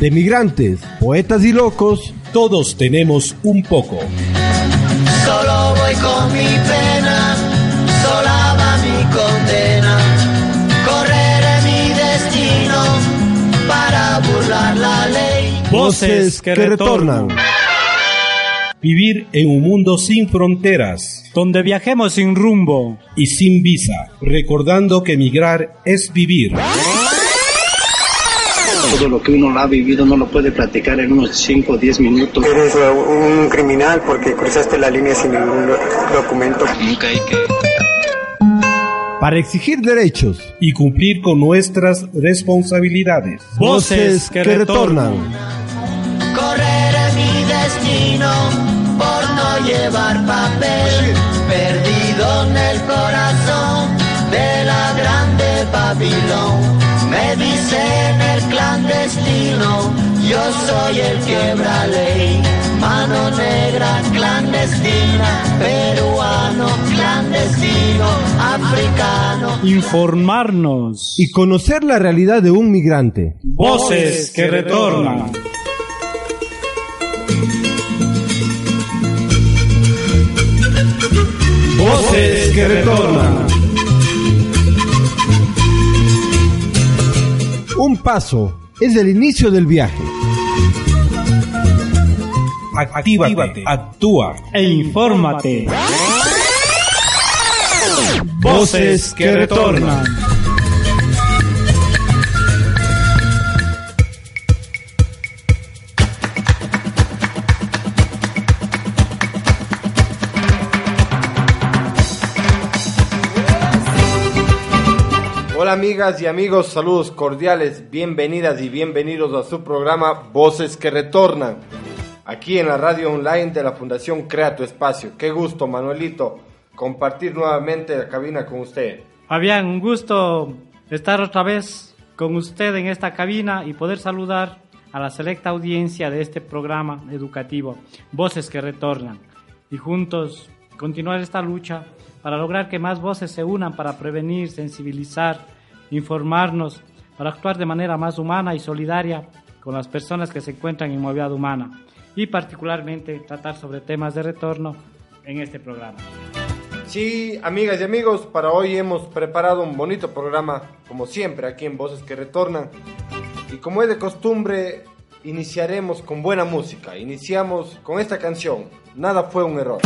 De migrantes, poetas y locos, todos tenemos un poco. Solo voy con mi pena, sola va mi condena. Correré mi destino para burlar la ley. Voces que, retornan. Vivir en un mundo sin fronteras. Donde viajemos sin rumbo. Y sin visa. Recordando que migrar es vivir. Todo lo que uno ha vivido no lo puede platicar en unos 5 o 10 minutos. Eres un criminal porque cruzaste la línea sin ningún documento. Nunca hay que... Para exigir derechos y cumplir con nuestras responsabilidades. Voces que, retornan. Correré mi destino por no llevar papel, perdido en el corazón de la grande Babilón. Me dicen el clandestino, yo soy el quebra ley. Mano negra clandestina, peruano clandestino, africano. Informarnos y conocer la realidad de un migrante. Voces que retornan. Voces que retornan. Un paso es el inicio del viaje. Actívate, actúa e infórmate. Voces que retornan. Hola amigas y amigos, saludos cordiales, bienvenidas y bienvenidos a su programa Voces que Retornan, aquí en la radio online de la Fundación Crea tu Espacio. Qué gusto, Manuelito, compartir nuevamente la cabina con usted. Fabián, un gusto estar otra vez con usted en esta cabina y poder saludar a la selecta audiencia de este programa educativo, Voces que Retornan, y juntos continuar esta lucha para lograr que más voces se unan para prevenir, sensibilizar, informarnos, para actuar de manera más humana y solidaria con las personas que se encuentran en movilidad humana y particularmente tratar sobre temas de retorno en este programa. Sí, amigas y amigos, para hoy hemos preparado un bonito programa, como siempre, aquí en Voces que Retornan. Y como es de costumbre, iniciaremos con buena música. Iniciamos con esta canción, Nada fue un error.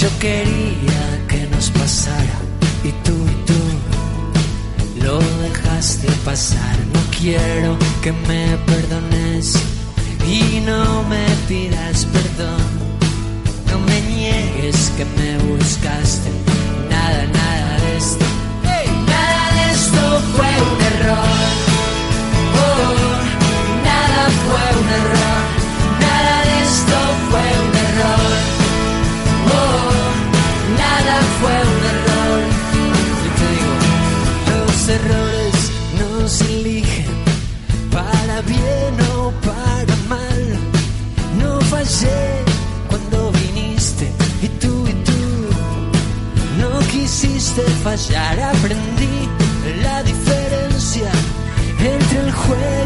Yo quería que nos pasara y tú y tú lo dejaste pasar. No quiero que me perdones y no me pidas perdón. No me niegues que me buscaste. Nada, nada de esto. Nada de esto fue un error. Oh, nada fue un error. Quisiste fallar. Aprendí la diferencia entre el juego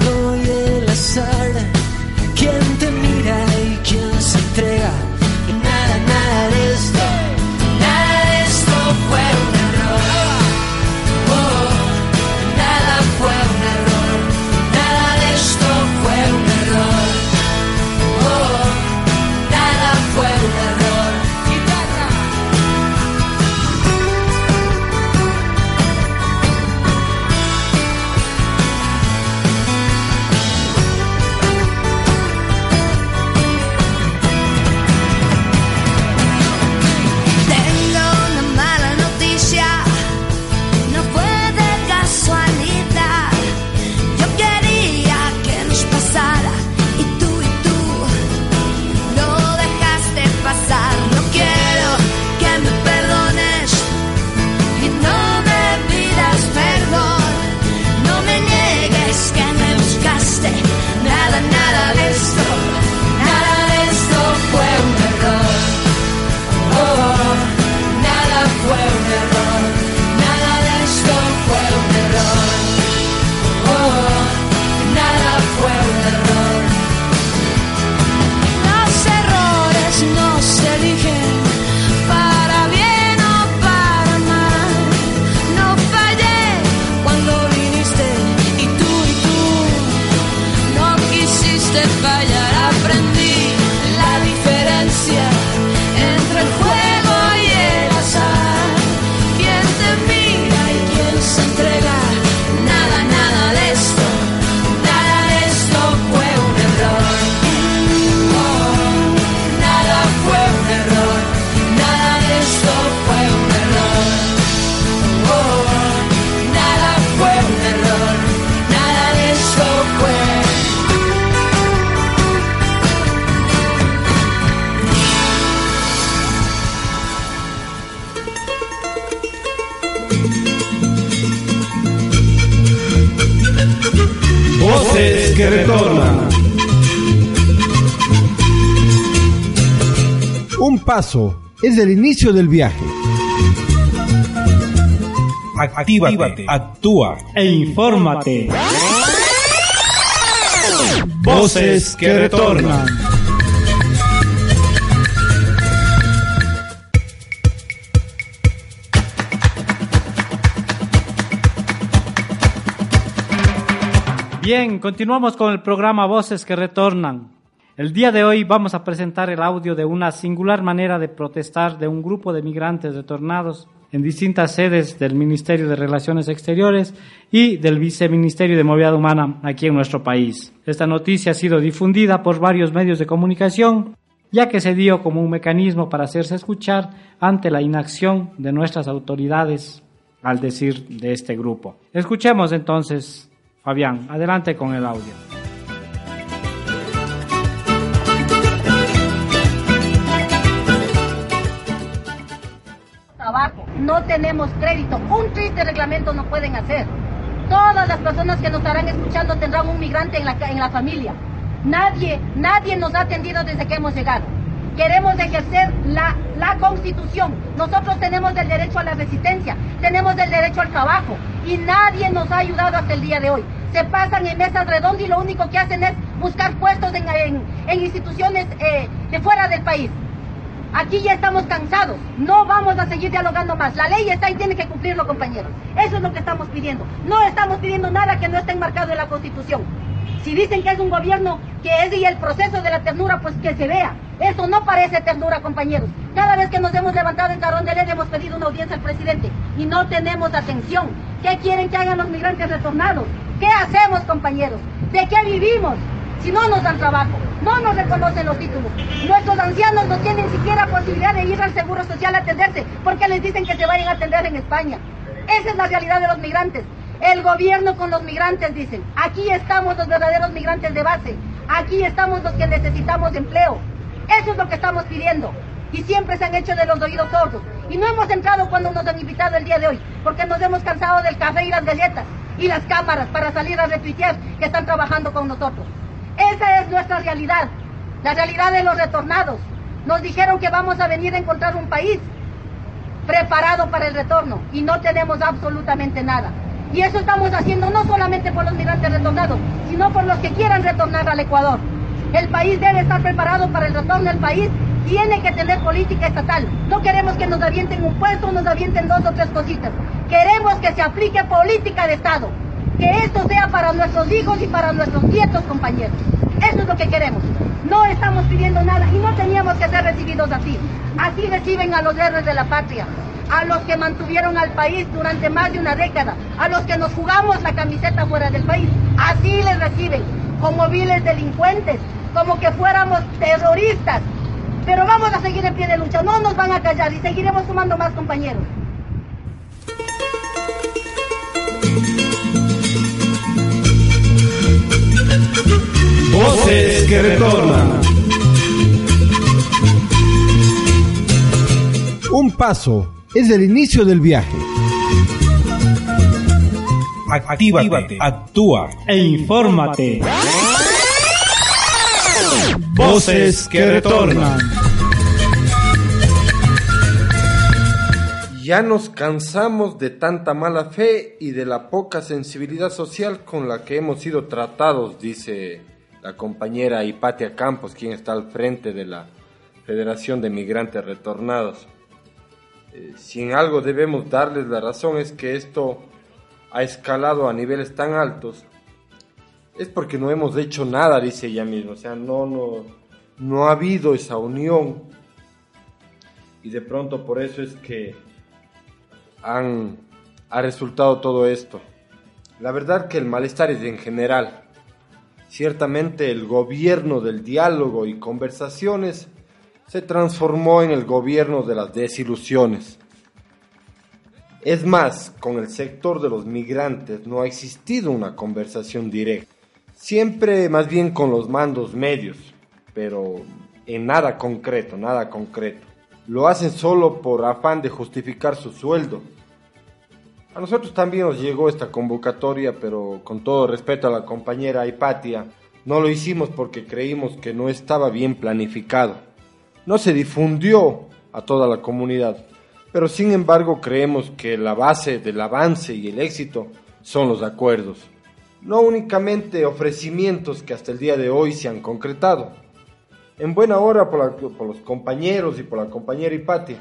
paso es el inicio del viaje. Actívate, actúa E infórmate. Voces que retornan. Bien, continuamos con el programa Voces que Retornan. El día de hoy vamos a presentar el audio de una singular manera de protestar de un grupo de migrantes retornados en distintas sedes del Ministerio de Relaciones Exteriores y del Viceministerio de Movilidad Humana aquí en nuestro país. Esta noticia ha sido difundida por varios medios de comunicación, ya que se dio como un mecanismo para hacerse escuchar ante la inacción de nuestras autoridades al decir de este grupo. Escuchemos entonces, Fabián, adelante con el audio. No tenemos crédito, un triste reglamento no pueden hacer. Todas las personas que nos estarán escuchando tendrán un migrante en la, en la familia. Nadie, nadie nos ha atendido desde que hemos llegado. Queremos ejercer la, la constitución. Nosotros tenemos el derecho a la resistencia, tenemos el derecho al trabajo y nadie nos ha ayudado hasta el día de hoy. Se pasan en mesas redondas y lo único que hacen es buscar puestos en, en- en instituciones eh, de fuera del país. Aquí ya estamos cansados, no vamos a seguir dialogando más. La ley está y tiene que cumplirlo, compañeros. Eso es lo que estamos pidiendo. No estamos pidiendo nada que no esté enmarcado en la Constitución. Si dicen que es un gobierno que es y el proceso de la ternura, pues que se vea. Eso no parece ternura, compañeros. Cada vez que nos hemos levantado en Carrón de Ley hemos pedido una audiencia al presidente y no tenemos atención. ¿Qué quieren que hagan los migrantes retornados? ¿Qué hacemos, compañeros? ¿De qué vivimos? Si no nos dan trabajo, no nos reconocen los títulos. Nuestros ancianos no tienen siquiera posibilidad de ir al Seguro Social a atenderse porque les dicen que se vayan a atender en España. Esa es la realidad de los migrantes. El gobierno con los migrantes dicen, aquí estamos los verdaderos migrantes de base, aquí estamos los que necesitamos empleo. Eso es lo que estamos pidiendo. Y siempre se han hecho de los oídos sordos. Y no hemos entrado cuando nos han invitado el día de hoy, porque nos hemos cansado del café y las galletas y las cámaras para salir a retuitear que están trabajando con nosotros. Esa es nuestra realidad, la realidad de los retornados. Nos dijeron que vamos a venir a encontrar un país preparado para el retorno y no tenemos absolutamente nada. Y eso estamos haciendo no solamente por los migrantes retornados, sino por los que quieran retornar al Ecuador. El país debe estar preparado para el retorno, el país tiene que tener política estatal. No queremos que nos avienten un puesto, nos avienten dos o tres cositas. Queremos que se aplique política de Estado. Que esto sea para nuestros hijos y para nuestros nietos, compañeros. Eso es lo que queremos. No estamos pidiendo nada y no teníamos que ser recibidos así. Así reciben a los héroes de la patria, a los que mantuvieron al país durante más de una década, a los que nos jugamos la camiseta fuera del país. Así les reciben, como viles delincuentes, como que fuéramos terroristas. Pero vamos a seguir en pie de lucha, no nos van a callar y seguiremos sumando más compañeros. Voces que retornan. Un paso es el inicio del viaje. Actívate, actúa E infórmate. Voces que retornan. Ya nos cansamos de tanta mala fe y de la poca sensibilidad social con la que hemos sido tratados, dice la compañera Hipatia Campos, quien está al frente de la Federación de Migrantes Retornados. Eh, si en algo debemos darles la razón es que esto ha escalado a niveles tan altos, es porque no hemos hecho nada, dice ella misma, o sea, no, no, no ha habido esa unión y de pronto por eso es que han, ha resultado todo esto. La verdad que el malestar es en general. Ciertamente el gobierno del diálogo y conversaciones se transformó en el gobierno de las desilusiones. Es más, con el sector de los migrantes no ha existido una conversación directa. Siempre más bien con los mandos medios, pero en nada concreto, nada concreto. Lo hacen solo por afán de justificar su sueldo. A nosotros también nos llegó esta convocatoria, pero con todo respeto a la compañera Hipatia, no lo hicimos porque creímos que no estaba bien planificado. No se difundió a toda la comunidad, pero sin embargo creemos que la base del avance y el éxito son los acuerdos, no únicamente ofrecimientos que hasta el día de hoy se han concretado. En buena hora por, los compañeros y por la compañera Hipatia,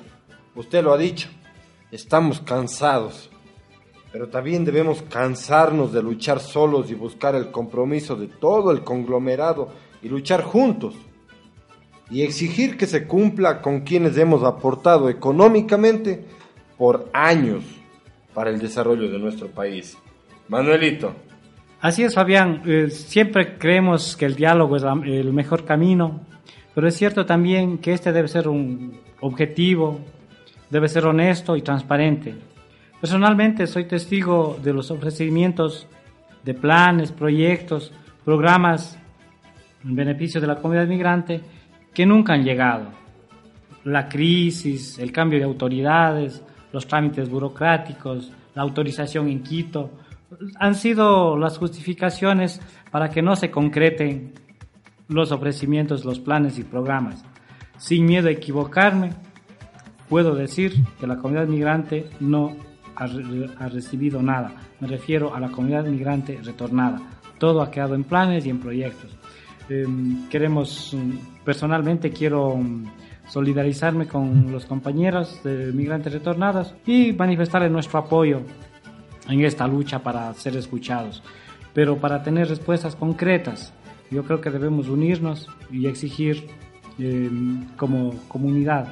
usted lo ha dicho, estamos cansados pero también debemos cansarnos de luchar solos y buscar el compromiso de todo el conglomerado y luchar juntos. Y exigir que se cumpla con quienes hemos aportado económicamente por años para el desarrollo de nuestro país. Manuelito. Así es, Fabián. Eh, siempre creemos que el diálogo es el mejor camino, pero es cierto también que este debe ser un objetivo, debe ser honesto y transparente Personalmente soy testigo de los ofrecimientos de planes, proyectos, programas en beneficio de la comunidad migrante que nunca han llegado. La crisis, el cambio de autoridades, los trámites burocráticos, la autorización en Quito, han sido las justificaciones para que no se concreten los ofrecimientos, los planes y programas. Sin miedo a equivocarme, puedo decir que la comunidad migrante no ha, recibido nada. Me refiero a la comunidad migrante retornada. Todo ha quedado en planes y en proyectos. Em, queremos, mm, personalmente quiero mm, solidarizarme con los compañeros de migrantes retornados y manifestarles nuestro apoyo en esta lucha para ser escuchados. Pero para tener respuestas concretas, yo creo que debemos unirnos y exigir em, como comunidad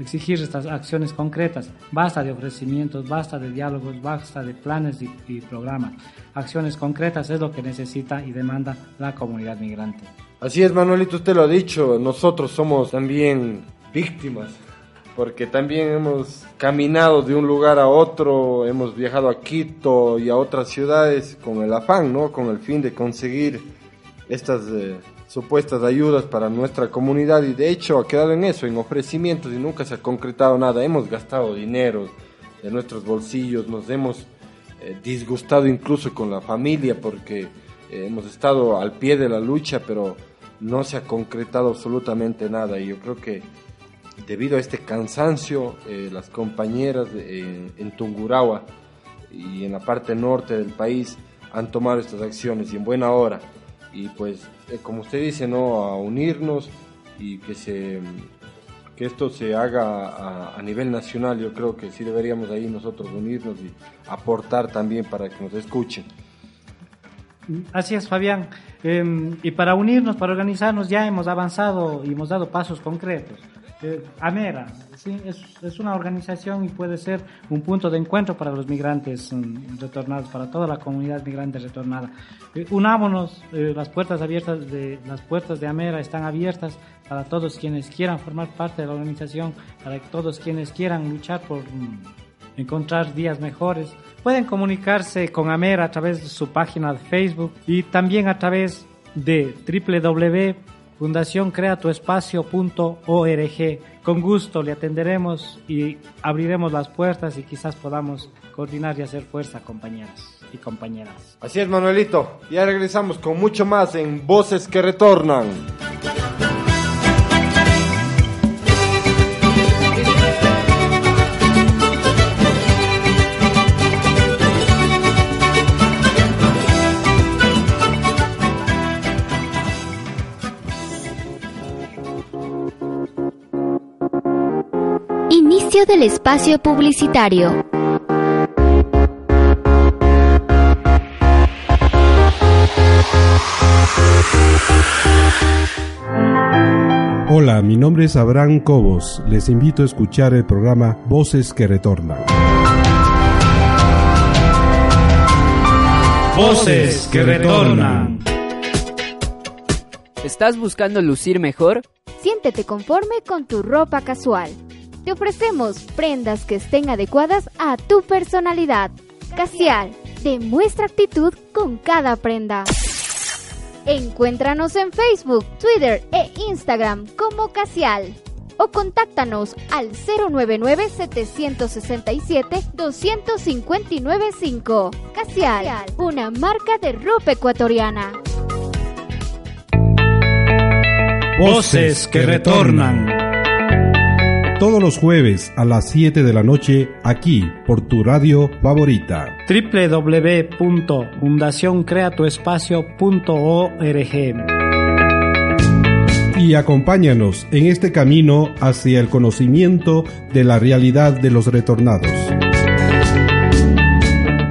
exigir estas acciones concretas. Basta de ofrecimientos, basta de diálogos, basta de planes y, programas. Acciones concretas es lo que necesita y demanda la comunidad migrante. Así es, Manuelito, usted lo ha dicho, nosotros somos también víctimas, porque también hemos caminado de un lugar a otro, hemos viajado a Quito y a otras ciudades con el afán, ¿no? Con el fin de conseguir estas... Eh, supuestas ayudas para nuestra comunidad y de hecho ha quedado en eso, en ofrecimientos y nunca se ha concretado nada. Hemos gastado dinero de nuestros bolsillos, nos hemos eh, disgustado incluso con la familia porque eh, hemos estado al pie de la lucha, pero no se ha concretado absolutamente nada y yo creo que debido a este cansancio, eh, las compañeras en Tungurahua y en la parte norte del país han tomado estas acciones y en buena hora y pues eh, como usted dice, ¿no? A unirnos y que se que esto se haga a, nivel nacional, yo creo que sí deberíamos ahí nosotros unirnos y aportar también para que nos escuchen. Así es, Fabián. Em, y para unirnos, para organizarnos, ya hemos avanzado y hemos dado pasos concretos. Eh, Amera, ¿sí? es, una organización y puede ser un punto de encuentro para los migrantes mm, retornados, para toda la comunidad migrante retornada. Eh, unámonos, eh, las puertas abiertas de las puertas de Amera están abiertas para todos quienes quieran formar parte de la organización, para todos quienes quieran luchar por mm, encontrar días mejores. Pueden comunicarse con Amera a través de su página de Facebook y también a través de www fundacioncreatuespacio.org. Con gusto le atenderemos y abriremos las puertas y quizás podamos coordinar y hacer fuerza, compañeras y compañeras. Así es, Manuelito. Ya regresamos con mucho más en Voces que Retornan. Del espacio publicitario. Hola, mi nombre es Abraham Cobos. Les invito a escuchar el programa Voces que Retornan. Voces que Retornan. ¿Estás buscando lucir mejor? Siéntete conforme con tu ropa casual te ofrecemos prendas que estén adecuadas a tu personalidad. Casial, demuestra actitud con cada prenda. Encuéntranos en Facebook, Twitter e Instagram como Casial. o contáctanos al 099-767-2595. Casial, una marca de ropa ecuatoriana. Voces que retornan. Todos los jueves a las 7 de la noche aquí por tu radio favorita. www.fundacioncreatuespacio.org Y acompáñanos en este camino hacia el conocimiento de la realidad de los retornados.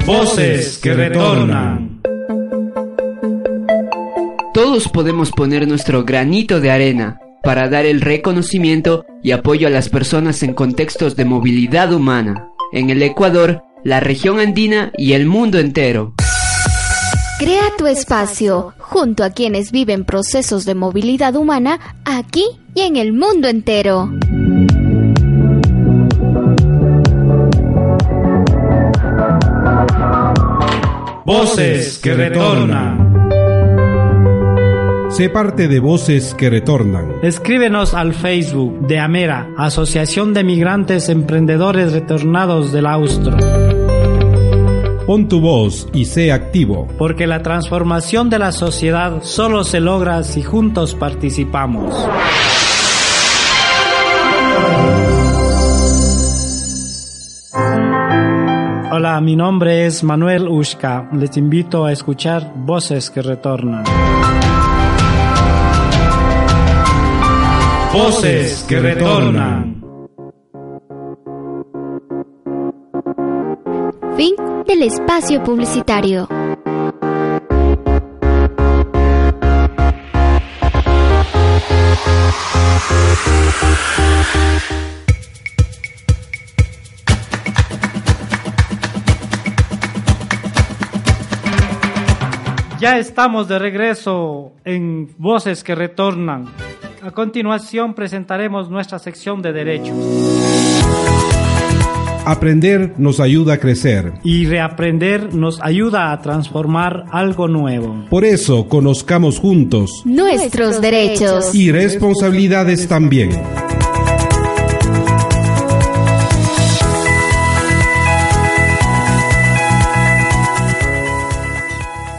Voces que retornan. Todos podemos poner nuestro granito de arena para dar el reconocimiento y apoyo a las personas en contextos de movilidad humana, en el Ecuador, la región andina y el mundo entero. Crea tu espacio junto a quienes viven procesos de movilidad humana aquí y en el mundo entero. Voces que retornan. Sé parte de Voces que Retornan. Escríbenos al Facebook de Amera, Asociación de Migrantes Emprendedores Retornados del Austro. Pon tu voz y sé activo. Porque la transformación de la sociedad solo se logra si juntos participamos. Hola, mi nombre es Manuel Ushka. Les invito a escuchar Voces que Retornan. Voces que retornan. Fin del espacio publicitario. Ya estamos de regreso en Voces que Retornan. A continuación presentaremos nuestra sección de derechos. Aprender nos ayuda a crecer. Y reaprender nos ayuda a transformar algo nuevo. Por eso conozcamos juntos nuestros derechos y responsabilidades también.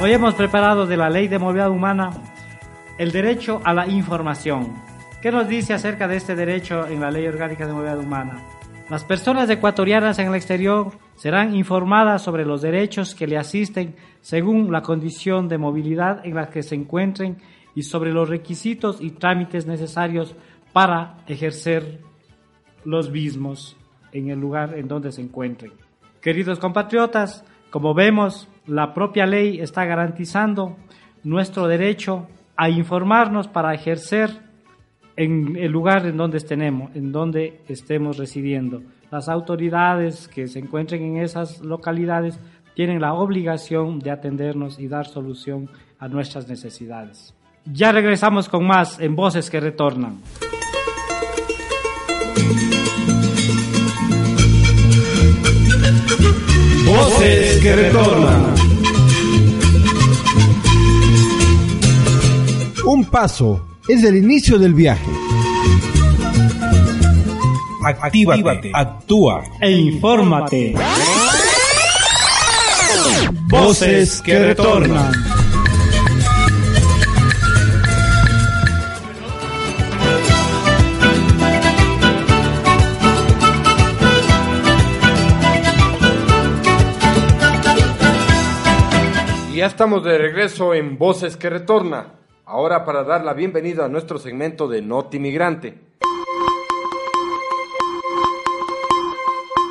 Hoy hemos preparado de la Ley de Movilidad Humana el derecho a la información. ¿Qué nos dice acerca de este derecho en la Ley Orgánica de Movilidad Humana? Las personas ecuatorianas en el exterior serán informadas sobre los derechos que le asisten según la condición de movilidad en la que se encuentren y sobre los requisitos y trámites necesarios para ejercer los mismos en el lugar en donde se encuentren. Queridos compatriotas, como vemos, la propia ley está garantizando nuestro derecho a informarnos para ejercer en el lugar en donde estemos, en donde estemos residiendo. Las autoridades que se encuentren en esas localidades tienen la obligación de atendernos y dar solución a nuestras necesidades. Ya regresamos con más en Voces que Retornan. Voces que retornan. Paso es el inicio del viaje. Actívate, actúa e infórmate. Voces que retornan. Y ya estamos de regreso en Voces que Retorna. Ahora para dar la bienvenida a nuestro segmento de Noti Migrante.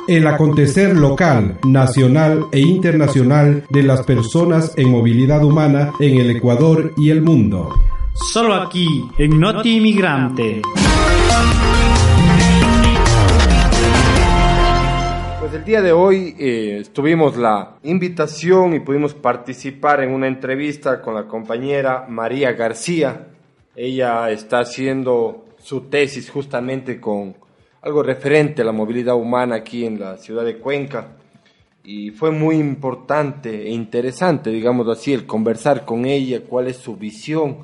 El acontecer local, nacional e internacional de las personas en movilidad humana en el Ecuador y el mundo. Solo aquí, en Noti Migrante. El día de hoy eh, tuvimos la invitación y pudimos participar en una entrevista con la compañera María García. Ella está haciendo su tesis justamente con algo referente a la movilidad humana aquí en la ciudad de Cuenca. Y fue muy importante e interesante, digamos así, el conversar con ella, cuál es su visión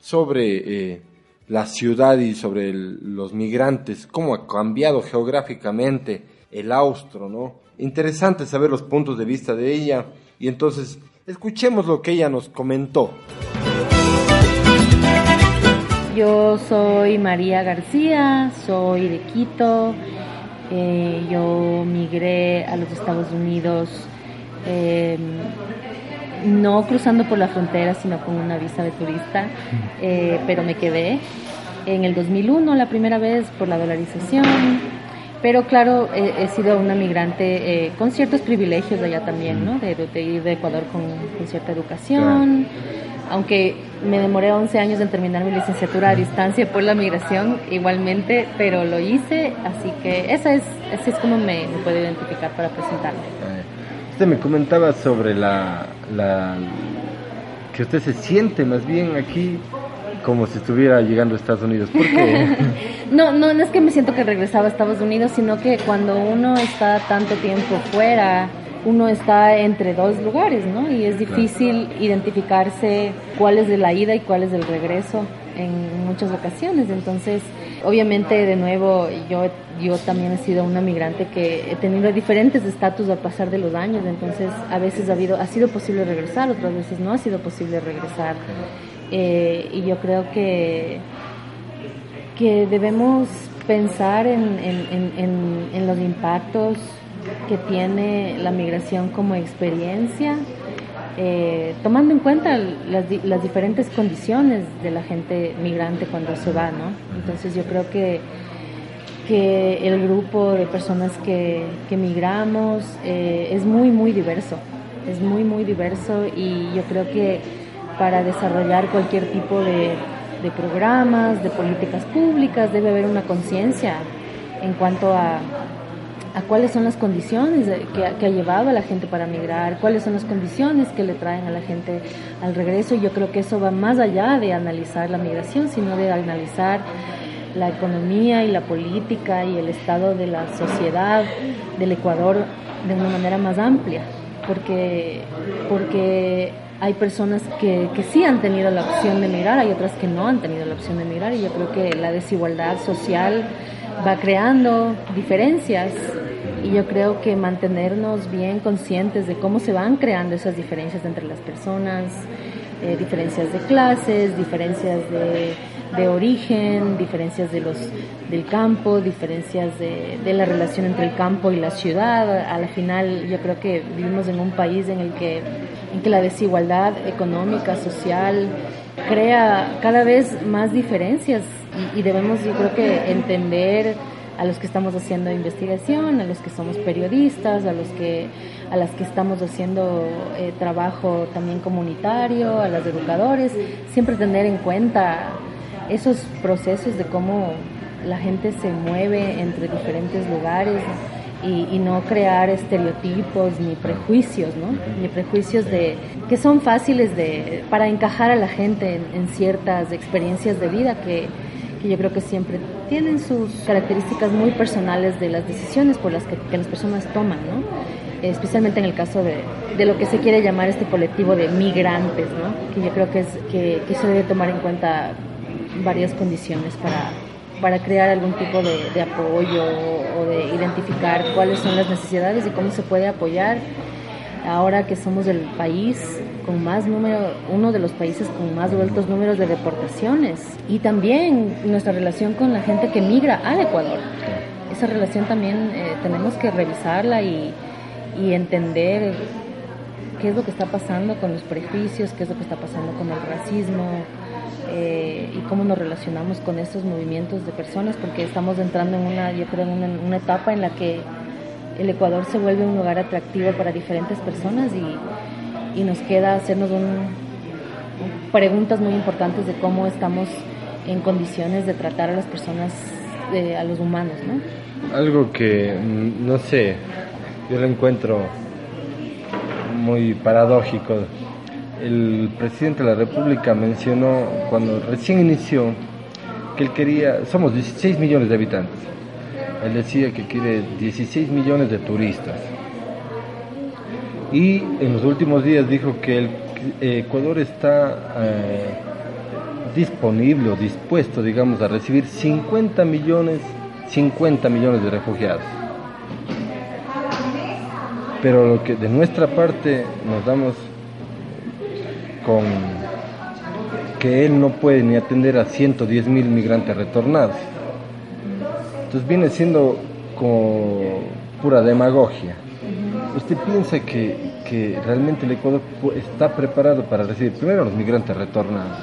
sobre eh, la ciudad y sobre los migrantes, cómo ha cambiado geográficamente el austro, ¿no? Interesante saber los puntos de vista de ella y entonces escuchemos lo que ella nos comentó. Yo soy María García, soy de Quito. eh, yo migré a los Estados Unidos eh, no cruzando por la frontera, sino con una visa de turista, eh, pero me quedé en el 2001 la primera vez por la dolarización. Pero claro, he, he sido una migrante eh, con ciertos privilegios allá también, ¿no? De, de ir de Ecuador con, con cierta educación aunque me demoré 11 años en terminar mi licenciatura a distancia por la migración igualmente, pero lo hice, así que esa es, así es como me, me puedo identificar para presentarme. Usted me comentaba sobre la, la que usted se siente más bien aquí como si estuviera llegando a Estados Unidos. ¿Por qué? No, no, no es que me siento que regresaba a Estados Unidos, sino que cuando uno está tanto tiempo fuera, uno está entre dos lugares, ¿no? Y es difícil identificarse cuál es de la ida y cuál es del regreso en muchas ocasiones. Entonces, obviamente, de nuevo, yo, yo también he sido una migrante que he tenido diferentes estatus al pasar de los años. Entonces, a veces ha, habido, ha sido posible regresar, otras veces no ha sido posible regresar. Eh, y yo creo que, que debemos pensar en, en, los impactos que tiene la migración como experiencia, eh, tomando en cuenta las, las diferentes condiciones de la gente migrante cuando se va, ¿no? Entonces yo creo que, que el grupo de personas que, que migramos eh, es muy, muy diverso, es muy, muy diverso y yo creo que para desarrollar cualquier tipo de, de programas, de políticas públicas, debe haber una conciencia en cuanto a, a cuáles son las condiciones que, ha- que ha llevado a la gente para migrar, cuáles son las condiciones que le traen a la gente al regreso. Y yo creo que eso va más allá de analizar la migración, sino de analizar la economía y la política y el estado de la sociedad del Ecuador de una manera más amplia, porque, porque hay personas que, que sí han tenido la opción de migrar, hay otras que no han tenido la opción de migrar y yo creo que la desigualdad social va creando diferencias y yo creo que mantenernos bien conscientes de cómo se van creando esas diferencias entre las personas, eh, diferencias de clases, diferencias de, de origen, diferencias de los, del campo, diferencias de, la relación entre el campo y la ciudad. A la final yo creo que vivimos en un país en el que, en que la desigualdad económica, social, crea cada vez más diferencias y, debemos yo creo que entender a los que estamos haciendo investigación, a los que somos periodistas, a los que a las que estamos haciendo eh, trabajo también comunitario, a los educadores, siempre tener en cuenta esos procesos de cómo la gente se mueve entre diferentes lugares y, no crear estereotipos ni prejuicios, ¿no? Ni prejuicios de que son fáciles de para encajar a la gente en, ciertas experiencias de vida que, que yo creo que siempre tienen sus características muy personales de las decisiones por las que, las personas toman, ¿no? especialmente en el caso de, de, lo que se quiere llamar este colectivo de migrantes, ¿no? que yo creo que, es, que se debe tomar en cuenta varias condiciones para, para crear algún tipo de, de, apoyo o de identificar cuáles son las necesidades y cómo se puede apoyar ahora que somos el país con más número, uno de los países con más altos números de deportaciones y también nuestra relación con la gente que migra al Ecuador. Esa relación también eh, tenemos que revisarla y, y entender qué es lo que está pasando con los prejuicios, qué es lo que está pasando con el racismo, eh, y cómo nos relacionamos con estos movimientos de personas, porque estamos entrando en una, yo creo, en una, etapa en la que el Ecuador se vuelve un lugar atractivo para diferentes personas y, y nos queda hacernos un, preguntas muy importantes de cómo estamos en condiciones de tratar a las personas, eh, a los humanos, ¿no? Algo que, no sé, yo lo encuentro muy paradójico el presidente de la República mencionó cuando recién inició que él quería, somos 16 millones de habitantes, él decía que quiere 16 millones de turistas. Y en los últimos días dijo que el Ecuador está eh, disponible o dispuesto, digamos, a recibir 50 millones, 50 millones de refugiados. Pero lo que de nuestra parte nos damos que él no puede ni atender a 110 mil migrantes retornados. Entonces viene siendo como pura demagogia. ¿Usted piensa que, que realmente el Ecuador está preparado para recibir primero a los migrantes retornados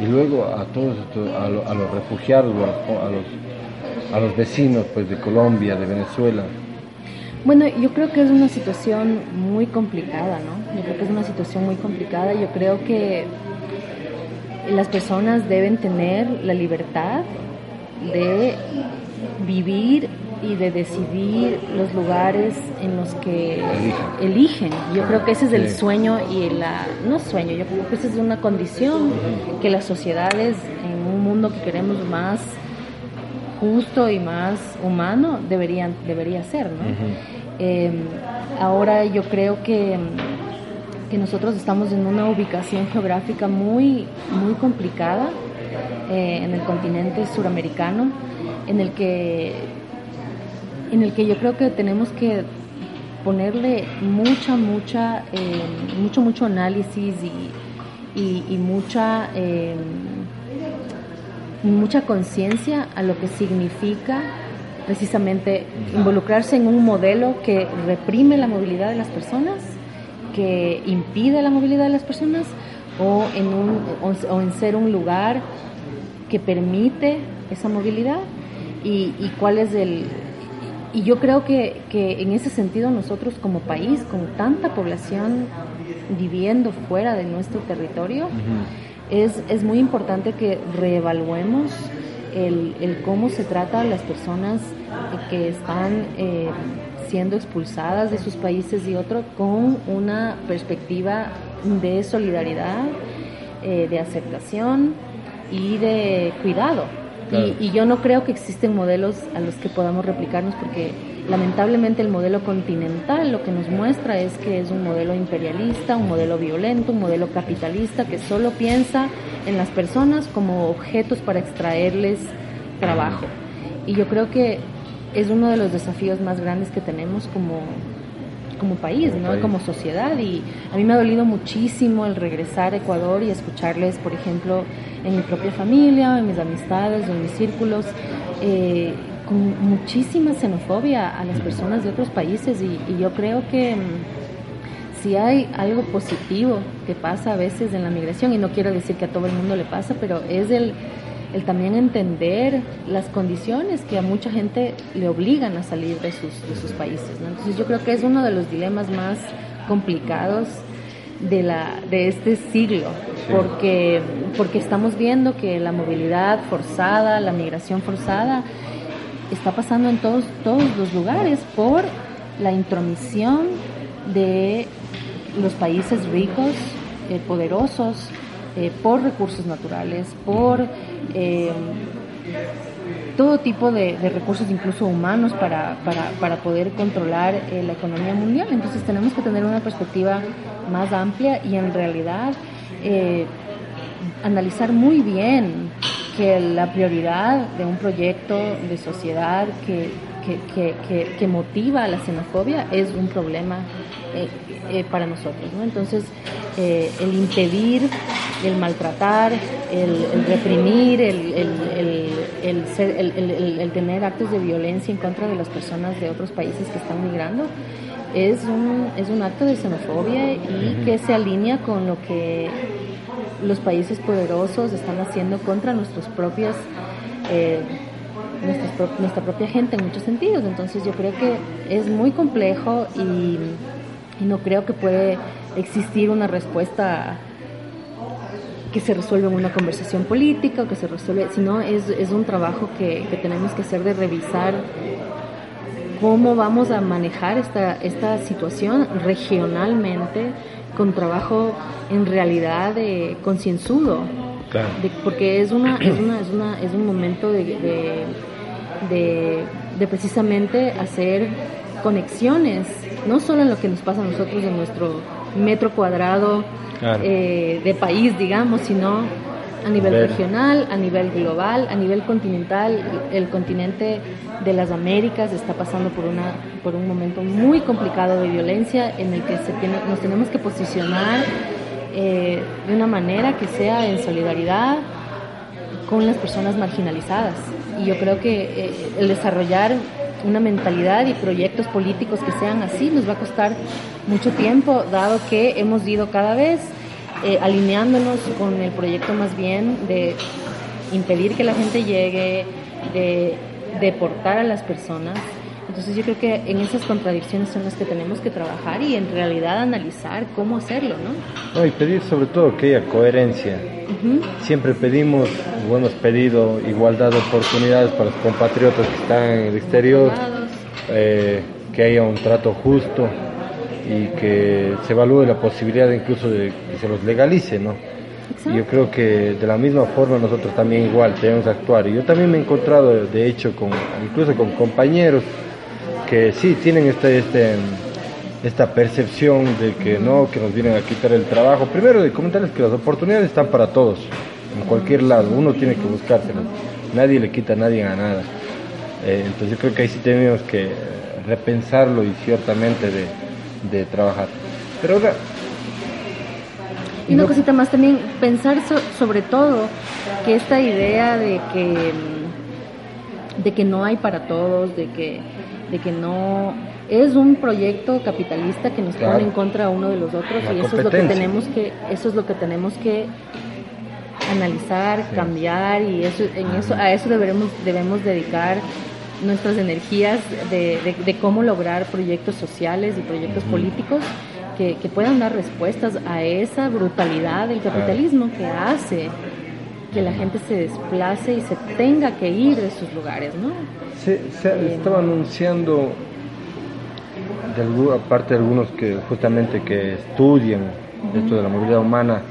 y luego a todos a, lo- a los refugiados a los, a los, a los vecinos pues, de Colombia, de Venezuela? Bueno, yo creo que es una situación muy complicada, ¿no? Yo creo que es una situación muy complicada. Yo creo que las personas deben tener la libertad de vivir y de decidir los lugares en los que eligen. Yo creo que ese es el sueño y la no sueño, yo creo que esa es una condición que las sociedades en un mundo que queremos más justo y más humano deberían debería ser, ¿no? Eh, ahora yo creo que, que nosotros estamos en una ubicación geográfica muy, muy complicada eh, en el continente suramericano, en el que en el que yo creo que tenemos que ponerle mucha, mucha, eh, mucho, mucho análisis y, y- y mucha, eh, mucha conciencia a lo que significa precisamente involucrarse en un modelo que reprime la movilidad de las personas, que impide la movilidad de las personas, o en, un, o, en ser un lugar que permite esa movilidad. Y, y cuál es el... Y yo creo que, que en ese sentido nosotros como país, con tanta población viviendo fuera de nuestro territorio, es, es muy importante que reevaluemos el, el cómo se trata a las personas que están eh, siendo expulsadas de sus países y otros con una perspectiva de solidaridad, eh, de aceptación y de cuidado. Claro. Y, y yo no creo que existen modelos a los que podamos replicarnos porque lamentablemente el modelo continental lo que nos muestra es que es un modelo imperialista, un modelo violento, un modelo capitalista que solo piensa en las personas como objetos para extraerles trabajo. Y yo creo que es uno de los desafíos más grandes que tenemos como, como país, ¿no? país. como sociedad. Y a mí me ha dolido muchísimo el regresar a Ecuador y escucharles, por ejemplo, en mi propia familia, en mis amistades, en mis círculos, eh, muchísima xenofobia a las personas de otros países. Y, y yo creo que mm, si hay algo positivo que pasa a veces en la migración, y no quiero decir que a todo el mundo le pasa, pero es el, el también entender las condiciones que a mucha gente le obligan a salir de sus, de sus países. ¿no? Entonces yo creo que es uno de los dilemas más complicados de, la, de este siglo, porque, porque estamos viendo que la movilidad forzada, la migración forzada, está pasando en todos, todos los lugares por la intromisión de los países ricos, eh, poderosos, eh, por recursos naturales, por eh, todo tipo de, de recursos, incluso humanos, para, para, para poder controlar eh, la economía mundial. Entonces tenemos que tener una perspectiva más amplia y en realidad analizar muy bien que la prioridad de un proyecto de sociedad que, que, que, que, motiva a la xenofobia es un problema eh, eh, para nosotros. ¿no? Entonces, eh, el impedir, el maltratar, el, el reprimir, el, el, ser- el- el- el- el tener actos de violencia en contra de las personas de otros países que están migrando, es un, es un acto de xenofobia y que se alinea con lo que los países poderosos están haciendo contra nuestros propios eh, nuestras pro- nuestra propia gente en muchos sentidos. Entonces yo creo que es muy complejo y, y no creo que puede existir una respuesta que se resuelve en una conversación política o que se resuelve, sino es, es un trabajo que, que tenemos que hacer de revisar cómo vamos a manejar esta, esta situación regionalmente con trabajo en realidad de concienzudo, Claro. de- porque es una, es una, es una, es un momento de, de, de- de precisamente hacer conexiones, no solo en lo que nos pasa a nosotros en nuestro metro cuadrado Claro. eh, de país, digamos, sino a nivel Ver. regional, a nivel global, a nivel continental. El continente de las Américas está pasando por, una, por un momento muy complicado de violencia en el que se tiene, nos tenemos que posicionar eh, de una manera que sea en solidaridad con las personas marginalizadas. Y yo creo que eh, el desarrollar una mentalidad y proyectos políticos que sean así nos va a costar mucho tiempo, dado que hemos ido cada vez eh, alineándonos con el proyecto más bien de impedir que la gente llegue, de deportar a las personas. Entonces yo creo que en esas contradicciones son las que tenemos que trabajar y en realidad analizar cómo hacerlo, ¿no? No, y pedir sobre todo que haya coherencia. Siempre pedimos, o hemos pedido igualdad de oportunidades para los compatriotas que están en el exterior, eh, que haya un trato justo y que se evalúe la posibilidad incluso de que se los legalice, ¿no? Y yo creo que de la misma forma nosotros también igual debemos actuar. Y yo también me he encontrado, de hecho, con incluso con compañeros que sí tienen este, este, esta percepción de que no, que nos vienen a quitar el trabajo. Primero de comentarles que las oportunidades están para todos, en cualquier lado, uno tiene que buscárselas. Nadie le quita a nadie a nada. Eh, entonces yo creo que ahí sí tenemos que repensarlo y ciertamente de, de trabajar. Pero ahora, Y una cosita más también, pensar so- sobre todo que esta idea de que, mm, de que no hay para todos, de que, de que no es un proyecto capitalista que nos Claro. pone en contra uno de los otros La y eso es lo que tenemos que, eso es lo que tenemos que analizar, cambiar y eso, en eso, a eso debemos, debemos dedicar nuestras energías de, de- de cómo lograr proyectos sociales y proyectos políticos que, que puedan dar respuestas a esa brutalidad del capitalismo que hace que la gente se desplace y se tenga que ir de sus lugares, ¿no? se, se estaba anunciando, de algu- aparte de algunos que justamente que estudian esto de la movilidad humana,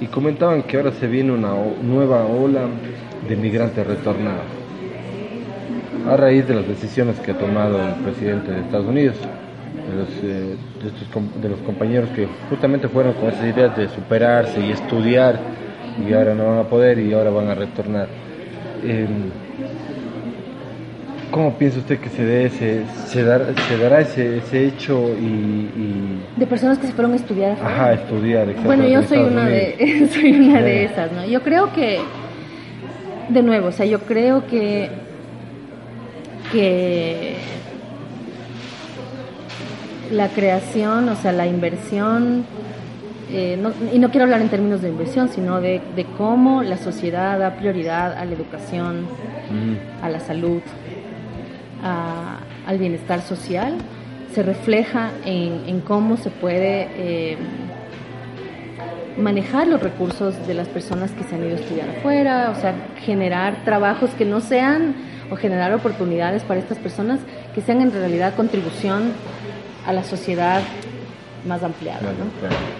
y comentaban que ahora se viene una nueva ola de migrantes retornados, a raíz de las decisiones que ha tomado el presidente de Estados Unidos, de los, eh, de estos de los compañeros que justamente fueron con esas ideas de superarse y estudiar, y ahora no van a poder y ahora van a retornar. Em, ¿Cómo piensa usted que se dé ese, se, dar- se dará ese, ese hecho y, y- De personas que se fueron a estudiar. ajá, estudiar? Bueno, yo soy Estados una de, soy una de esas, ¿no? Yo creo que, de nuevo, o sea, yo creo que, que la creación, o sea, la inversión, eh, no- y no quiero hablar en términos de inversión, sino de, de cómo la sociedad da prioridad a la educación, a la salud, a- al bienestar social, se refleja en, en cómo se puede eh, manejar los recursos de las personas que se han ido a estudiar afuera, o sea, generar trabajos que no sean, o generar oportunidades para estas personas que sean en realidad contribución a la sociedad más ampliada. ¿no?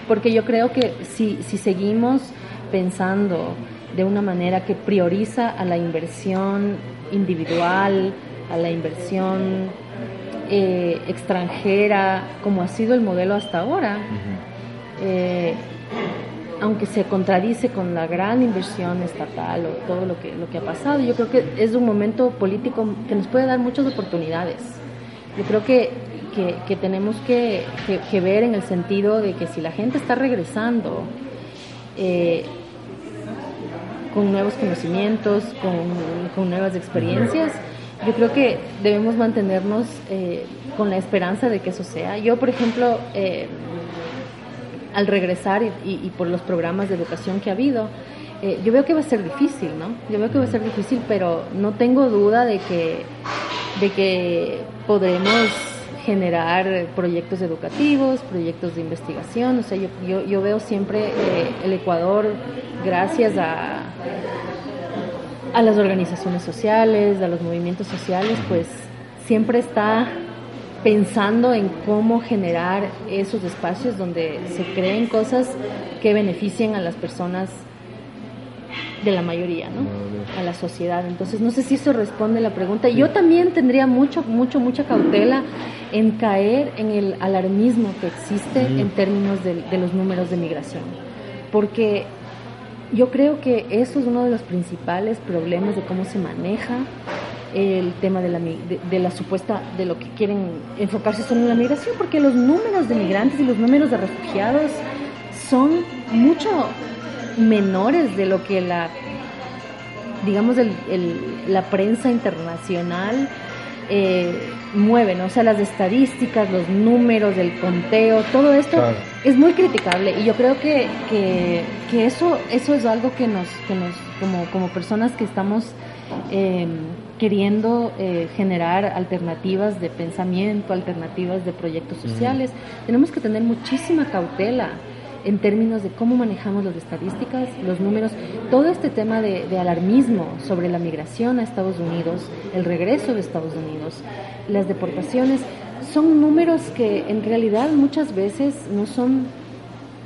Porque yo creo que si, si seguimos pensando de una manera que prioriza a la inversión individual, a la inversión eh, extranjera, como ha sido el modelo hasta ahora, eh, aunque se contradice con la gran inversión estatal o todo lo que, lo que ha pasado, yo creo que es un momento político que nos puede dar muchas oportunidades. Yo creo que, que, que tenemos que, que- ver en el sentido de que si la gente está regresando eh, con nuevos conocimientos, con, con nuevas experiencias, yo creo que debemos mantenernos eh, con la esperanza de que eso sea. Yo, por ejemplo, eh, al regresar y, por los programas de educación que ha habido, eh, yo veo que va a ser difícil, ¿no? Yo veo que va a ser difícil, pero no tengo duda de que, de que podremos generar proyectos educativos, proyectos de investigación. O sea, yo, yo, yo veo siempre eh, el Ecuador, gracias a, a las organizaciones sociales, a los movimientos sociales, pues siempre está pensando en cómo generar esos espacios donde se creen cosas que beneficien a las personas de la mayoría, ¿no? A la sociedad. Entonces, no sé si eso responde a la pregunta. Yo también tendría mucho, mucho, mucha cautela en caer en el alarmismo que existe en términos de, de los números de migración. Porque yo creo que eso es uno de los principales problemas de cómo se maneja el tema de la, de, de la supuesta, de lo que quieren enfocarse solo en la migración, porque los números de migrantes y los números de refugiados son mucho menores de lo que la, digamos, el, el, la prensa internacional eh, mueve, ¿no? O sea, las estadísticas, los números, el conteo, todo esto Claro. es muy criticable y yo creo que, que, que eso, eso es algo que nos, que nos como, como personas que estamos eh, queriendo eh, generar alternativas de pensamiento, alternativas de proyectos sociales, tenemos que tener muchísima cautela en términos de cómo manejamos las estadísticas, los números, todo este tema de, alarmismo sobre la migración a Estados Unidos, el regreso de Estados Unidos, las deportaciones, son números que en realidad muchas veces no son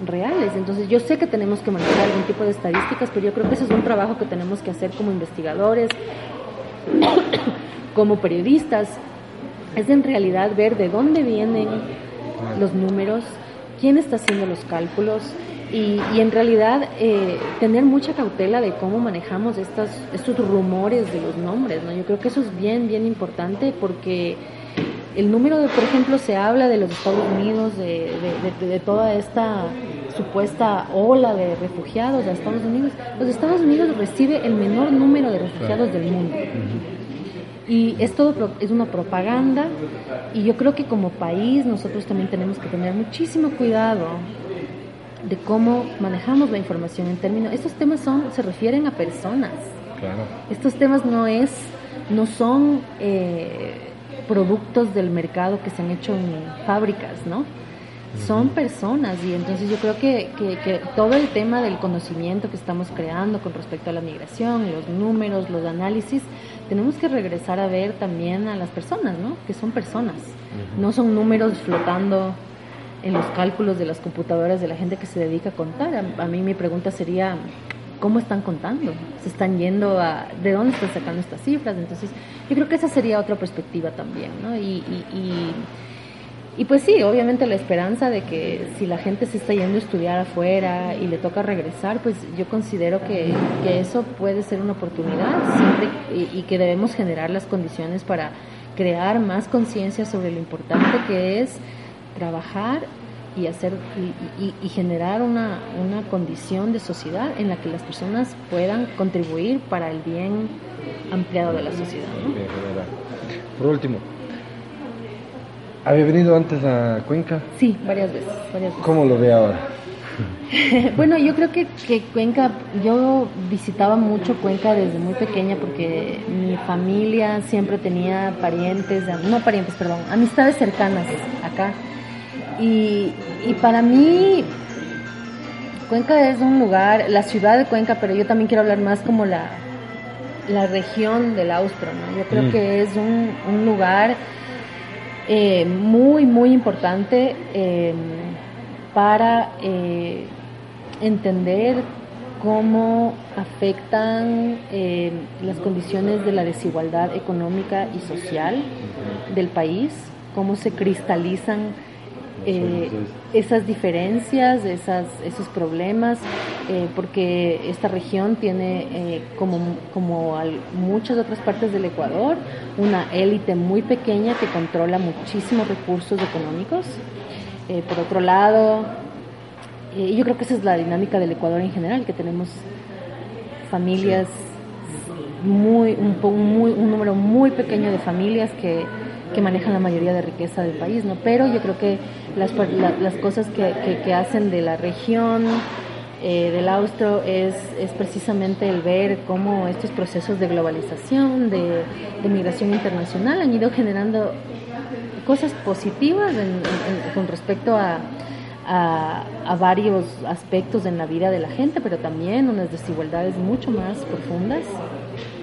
reales. Entonces yo sé que tenemos que manejar algún tipo de estadísticas, pero yo creo que ese es un trabajo que tenemos que hacer como investigadores, como periodistas, es en realidad ver de dónde vienen los números, quién está haciendo los cálculos y, y en realidad eh, tener mucha cautela de cómo manejamos estas, estos rumores de los nombres. ¿no? Yo creo que eso es bien, bien importante porque el número de, por ejemplo, se habla de los Estados Unidos, de, de- de- de toda esta supuesta ola de refugiados a Estados Unidos. Los Estados Unidos recibe el menor número de refugiados del mundo. Y es todo es una propaganda y yo creo que como país nosotros también tenemos que tener muchísimo cuidado de cómo manejamos la información en términos estos temas son se refieren a personas Claro. estos temas no es no son eh, productos del mercado que se han hecho en fábricas no son personas y entonces yo creo que, que- que todo el tema del conocimiento que estamos creando con respecto a la migración, los números, los análisis, tenemos que regresar a ver también a las personas, ¿no? Que son personas, no son números flotando en los cálculos de las computadoras de la gente que se dedica a contar. A, a mí mi pregunta sería, ¿cómo están contando? ¿Se están yendo a... ¿De dónde están sacando estas cifras? Entonces, yo creo que esa sería otra perspectiva también, ¿no? Y, y- y- y pues sí, obviamente la esperanza de que si la gente se está yendo a estudiar afuera y le toca regresar, pues yo considero que, eso puede ser una oportunidad siempre y, que debemos generar las condiciones para crear más conciencia sobre lo importante que es trabajar y hacer y, y- generar una, una condición de sociedad en la que las personas puedan contribuir para el bien ampliado de la sociedad. Por último, ¿había venido antes a Cuenca? Sí, varias veces, varias veces. ¿Cómo lo ve ahora? bueno, yo creo que, que Cuenca, yo visitaba mucho Cuenca desde muy pequeña porque mi familia siempre tenía parientes, no parientes, perdón, amistades cercanas acá. Y, y para mí, Cuenca es un lugar, la ciudad de Cuenca, pero yo también quiero hablar más como la, la región del Austro, ¿no? Yo creo Mm. que es un, un lugar eh, muy, muy importante eh, para eh, entender cómo afectan eh, las condiciones de la desigualdad económica y social del país, cómo se cristalizan eh, esas diferencias, esas, esos problemas, eh, porque esta región tiene, eh, como, como al- muchas otras partes del Ecuador, una élite muy pequeña que controla muchísimos recursos económicos. Por otro lado, yo creo que esa es la dinámica del Ecuador en general, que tenemos familias muy un, muy un número muy pequeño de familias que, que manejan la mayoría de riqueza del país no pero yo creo que las, cosas que, hacen de la región eh, del austro es, es precisamente el ver cómo estos procesos de globalización de, migración internacional han ido generando cosas positivas en- con respecto a varios aspectos en la vida de la gente, pero también unas desigualdades mucho más profundas,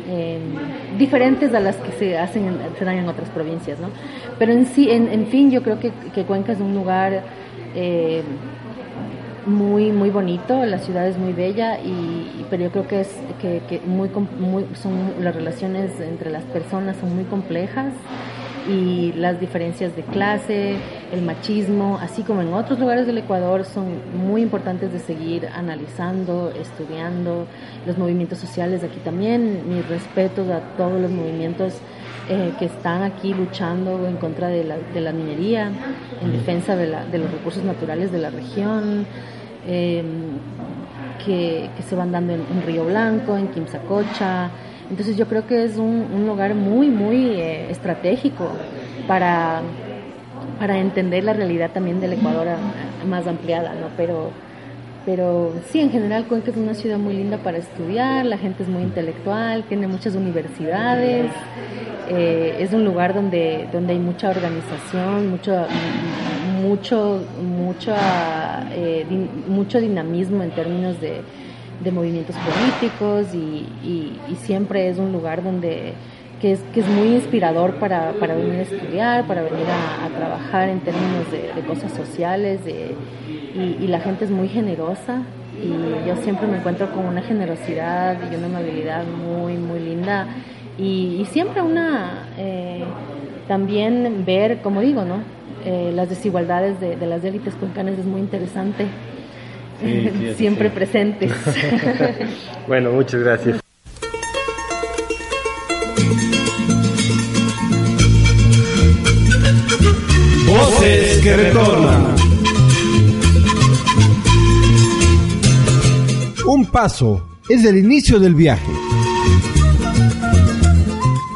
eh, diferentes a las que se hacen en- se dan en otras provincias, ¿no? Pero en sí, en, en fin, yo creo que, que Cuenca es un lugar eh, muy muy bonito, la ciudad es muy bella y, pero yo creo que es que, que muy, muy son las relaciones entre las personas son muy complejas y las diferencias de clase, el machismo, así como en otros lugares del Ecuador, son muy importantes de seguir analizando, estudiando los movimientos sociales aquí también. Mis respetos a todos los movimientos eh, que están aquí luchando en contra de la, de la minería, en defensa de, la, de, los recursos naturales de la región. Eh, que, que, se van dando en, en, Río Blanco, en Quimsacocha. Entonces yo creo que es un, lugar muy, muy eh, estratégico para, para entender la realidad también del Ecuador a, a más ampliada, ¿no? Pero, pero sí, en general Cuenca es una ciudad muy linda para estudiar, la gente es muy intelectual, tiene muchas universidades, eh, es un lugar donde, donde hay mucha organización, mucho, mucho, mucha, eh, din, mucho dinamismo en términos de, de movimientos políticos y, y, y, siempre es un lugar donde que es, que es muy inspirador para, para venir a estudiar, para venir a, a trabajar en términos de, de cosas sociales de, y, y, la gente es muy generosa y yo siempre me encuentro con una generosidad y una amabilidad muy, muy linda y, siempre una, eh, también ver, como digo, ¿no? Eh, las desigualdades de, de, las élites cuencanas es muy interesante, sí, sí, siempre sí. presentes. bueno, muchas gracias. Voces que retornan. Un paso es el inicio del viaje.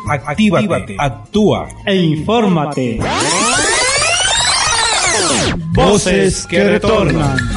Actívate, actúa e infórmate. Voces que retornan.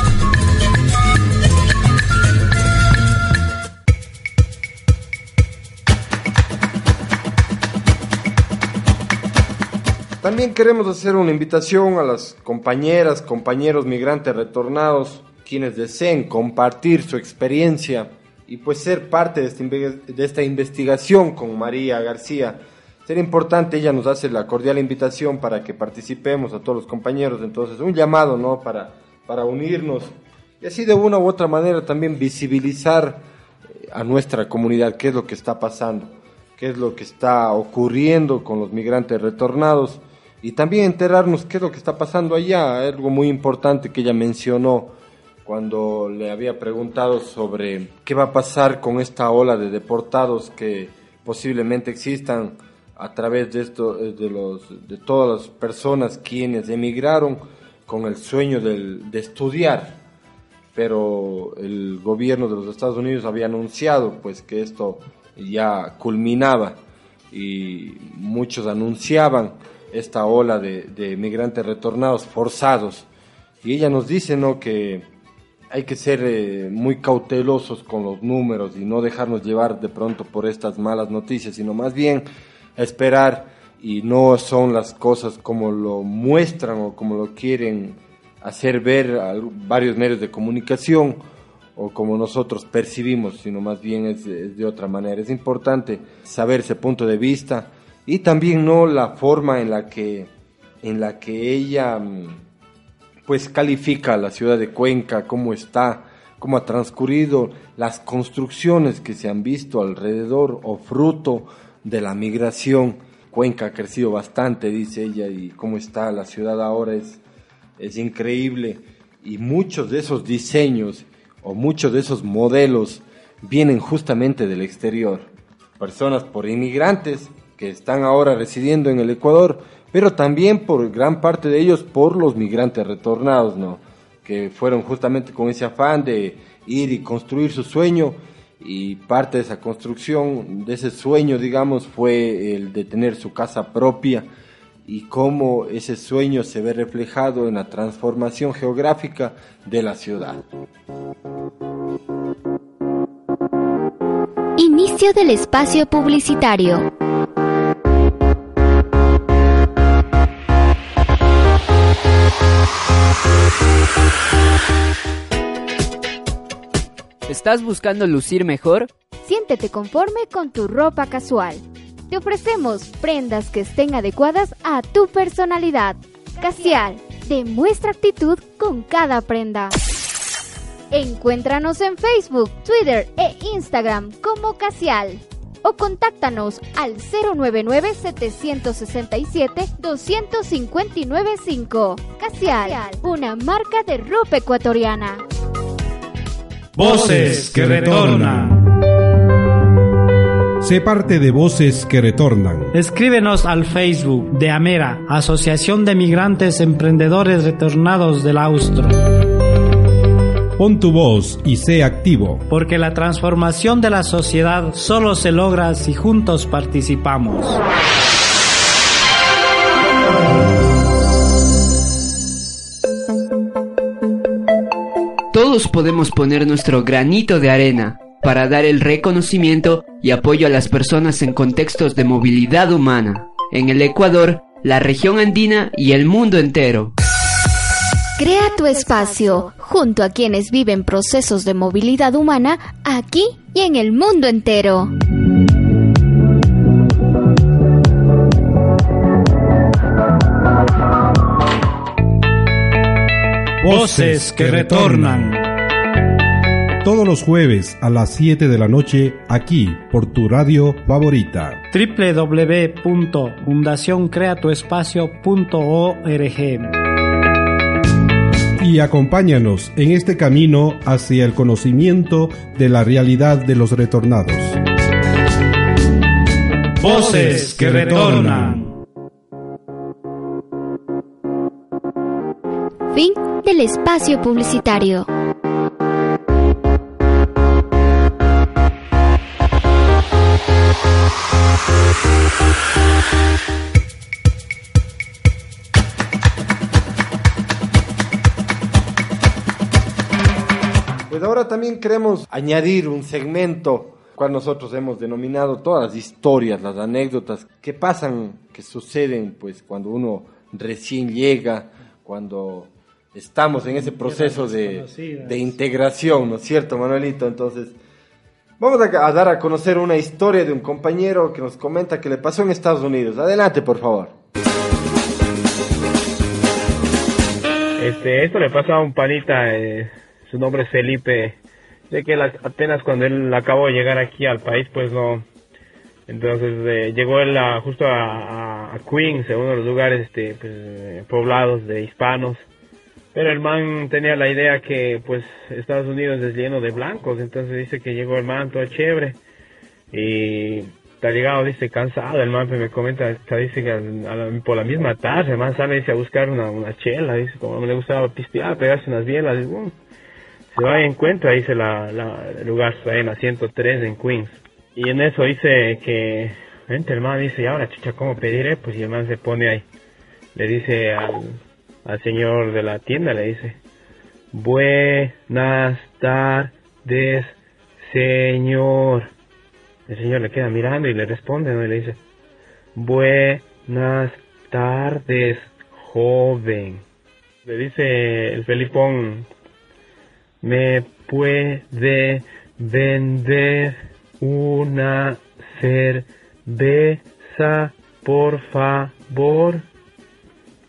También queremos hacer una invitación a las compañeras, compañeros migrantes retornados, quienes deseen compartir su experiencia y pues ser parte de esta, investigación con María García. Sería importante, ella nos hace la cordial invitación para que participemos a todos los compañeros, entonces un llamado, ¿no? Para, para unirnos y así de una u otra manera también visibilizar eh, a nuestra comunidad qué es lo que está pasando, qué es lo que está ocurriendo con los migrantes retornados y también enterarnos qué es lo que está pasando allá, algo muy importante que ella mencionó cuando le había preguntado sobre qué va a pasar con esta ola de deportados que posiblemente existan a través de esto de los de todas las personas quienes emigraron con el sueño del, de estudiar. Pero el gobierno de los Estados Unidos había anunciado pues que esto ya culminaba y muchos anunciaban esta ola de, de migrantes retornados forzados. Y ella nos dice no que hay que ser eh, muy cautelosos con los números y no dejarnos llevar de pronto por estas malas noticias, sino más bien esperar. Y no son las cosas como lo muestran o como lo quieren hacer ver varios medios de comunicación o como nosotros percibimos, sino más bien es de otra manera. Es importante saber ese punto de vista y también no la forma en la que en la que ella pues califica la ciudad de Cuenca, cómo está, cómo ha transcurrido las construcciones que se han visto alrededor o fruto de la migración. Cuenca ha crecido bastante, dice ella, y cómo está la ciudad ahora es, es increíble. Y muchos de esos diseños o muchos de esos modelos vienen justamente del exterior. Personas por inmigrantes que están ahora residiendo en el Ecuador, pero también por gran parte de ellos por los migrantes retornados, ¿no? Que fueron justamente con ese afán de ir y construir su sueño y parte de esa construcción, de ese sueño, digamos, fue el de tener su casa propia y cómo ese sueño se ve reflejado en la transformación geográfica de la ciudad. Inicio del espacio publicitario. ¿Estás buscando lucir mejor? Siéntete conforme con tu ropa casual. Te ofrecemos prendas que estén adecuadas a tu personalidad. Casial, demuestra actitud con cada prenda. Encuéntranos en Facebook, Twitter e Instagram como Casial. o contáctanos al 099-767-2595. Casial, una marca de ropa ecuatoriana. Voces que retornan. Sé parte de Voces que retornan. Escríbenos al Facebook de Amera, Asociación de Migrantes Emprendedores Retornados del Austro. Pon tu voz y sé activo. Porque la transformación de la sociedad solo se logra si juntos participamos. Todos podemos poner nuestro granito de arena para dar el reconocimiento y apoyo a las personas en contextos de movilidad humana, en el Ecuador, la región andina y el mundo entero. Crea tu espacio junto a quienes viven procesos de movilidad humana aquí y en el mundo entero. Voces que retornan. Todos los jueves a las 7 de la noche aquí por tu radio favorita. www.fundacioncreatuespacio.org Y acompáñanos en este camino hacia el conocimiento de la realidad de los retornados. Voces que retornan. Fin del espacio publicitario. Ahora también queremos añadir un segmento cual nosotros hemos denominado todas las historias, las anécdotas que pasan, que suceden pues cuando uno recién llega, cuando estamos en ese proceso de, de integración, ¿no es cierto, Manuelito? Entonces, vamos a, a dar a conocer una historia de un compañero que nos comenta que le pasó en Estados Unidos. Adelante, por favor. Este, esto le pasa a un panita, eh, su nombre es Felipe, de que apenas cuando él acabó de llegar aquí al país, pues no, entonces eh, llegó él justo a, Queens, en uno de los lugares este, pues, eh, poblados de hispanos, pero el man tenía la idea que pues Estados Unidos es lleno de blancos, entonces dice que llegó el man todo chévere y está llegado, dice, cansado, el man pues, me comenta, dice que por la misma tarde, el man sale dice, a buscar una, chela, dice, como no le gustaba pistear, pegarse unas bielas, dice, "Uh". Se va y encuentra, dice, la, la, lugar en la 103 en Queens. Y en eso dice que, vente, el man dice, y ahora, chucha, ¿cómo pediré? Pues y el man se pone ahí, le dice al, al señor de la tienda, le dice, buenas tardes, señor. El señor le queda mirando y le responde, ¿no? Y le dice, buenas tardes, joven. Le dice el Felipón, ¿me puede vender una cerveza, por favor?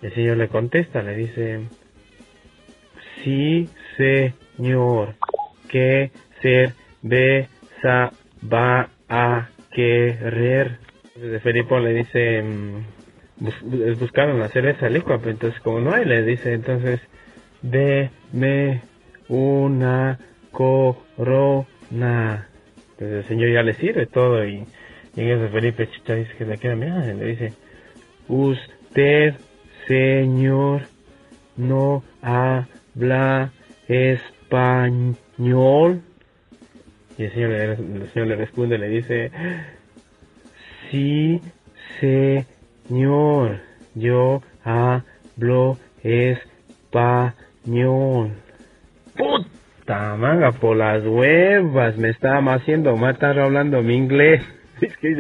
El señor le contesta, le dice, sí, señor, ¿qué cerveza va a querer? Entonces Felipón le dice, mm, bus- buscaron una cerveza licua, pero entonces como no hay, le dice, entonces, deme una corona. Entonces el señor ya le sirve todo y, y en eso Felipe Chicha dice que le queda mirando y le dice, usted, señor, no habla español. Y el señor, el señor le responde, le dice, sí, señor, yo hablo español. Puta manga, por las huevas, me estaba haciendo matar hablando mi inglés. Es que.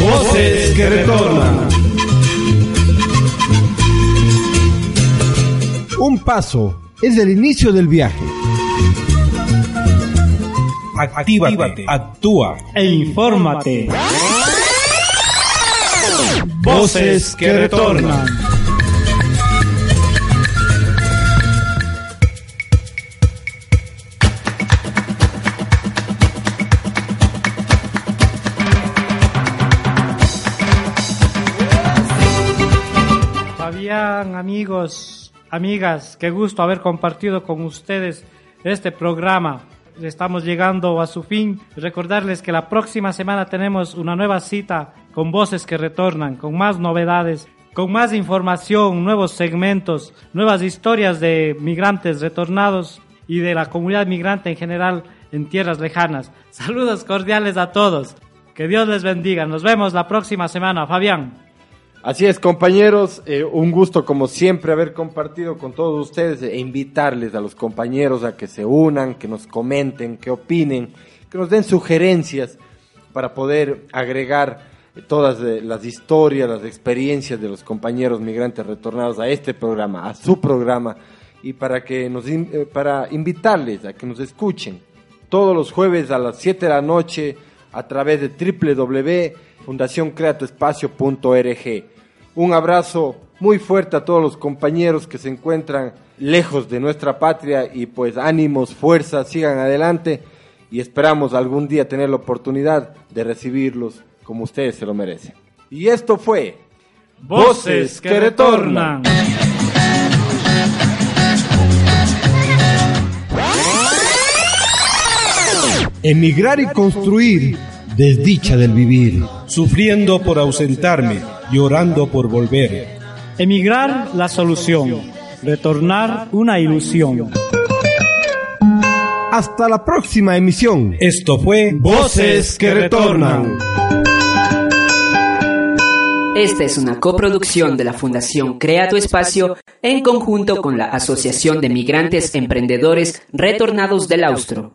Voces que paso es el inicio del viaje. Actívate, actúa e infórmate. Voces que retornan. Fabián, amigos, amigas, qué gusto haber compartido con ustedes este programa. Estamos llegando a su fin. Recordarles que la próxima semana tenemos una nueva cita con voces que retornan, con más novedades, con más información, nuevos segmentos, nuevas historias de migrantes retornados y de la comunidad migrante en general en tierras lejanas. Saludos cordiales a todos. Que Dios les bendiga. Nos vemos la próxima semana. Fabián. Así es, compañeros, eh, un gusto como siempre haber compartido con todos ustedes e invitarles a los compañeros a que se unan, que nos comenten, que opinen, que nos den sugerencias para poder agregar todas eh, las historias, las experiencias de los compañeros migrantes retornados a este programa, a su programa, y para que nos eh, para invitarles a que nos escuchen todos los jueves a las 7 de la noche a través de www.fundacioncreatoespacio.org. Un abrazo muy fuerte a todos los compañeros que se encuentran lejos de nuestra patria y pues ánimos, fuerza, sigan adelante y esperamos algún día tener la oportunidad de recibirlos como ustedes se lo merecen. Y esto fue Voces que retornan. Emigrar y construir, desdicha del vivir. Sufriendo por ausentarme, llorando por volver. Emigrar la solución, retornar una ilusión. Hasta la próxima emisión. Esto fue Voces que retornan. Esta es una coproducción de la Fundación Crea tu Espacio en conjunto con la Asociación de Migrantes Emprendedores Retornados del Austro.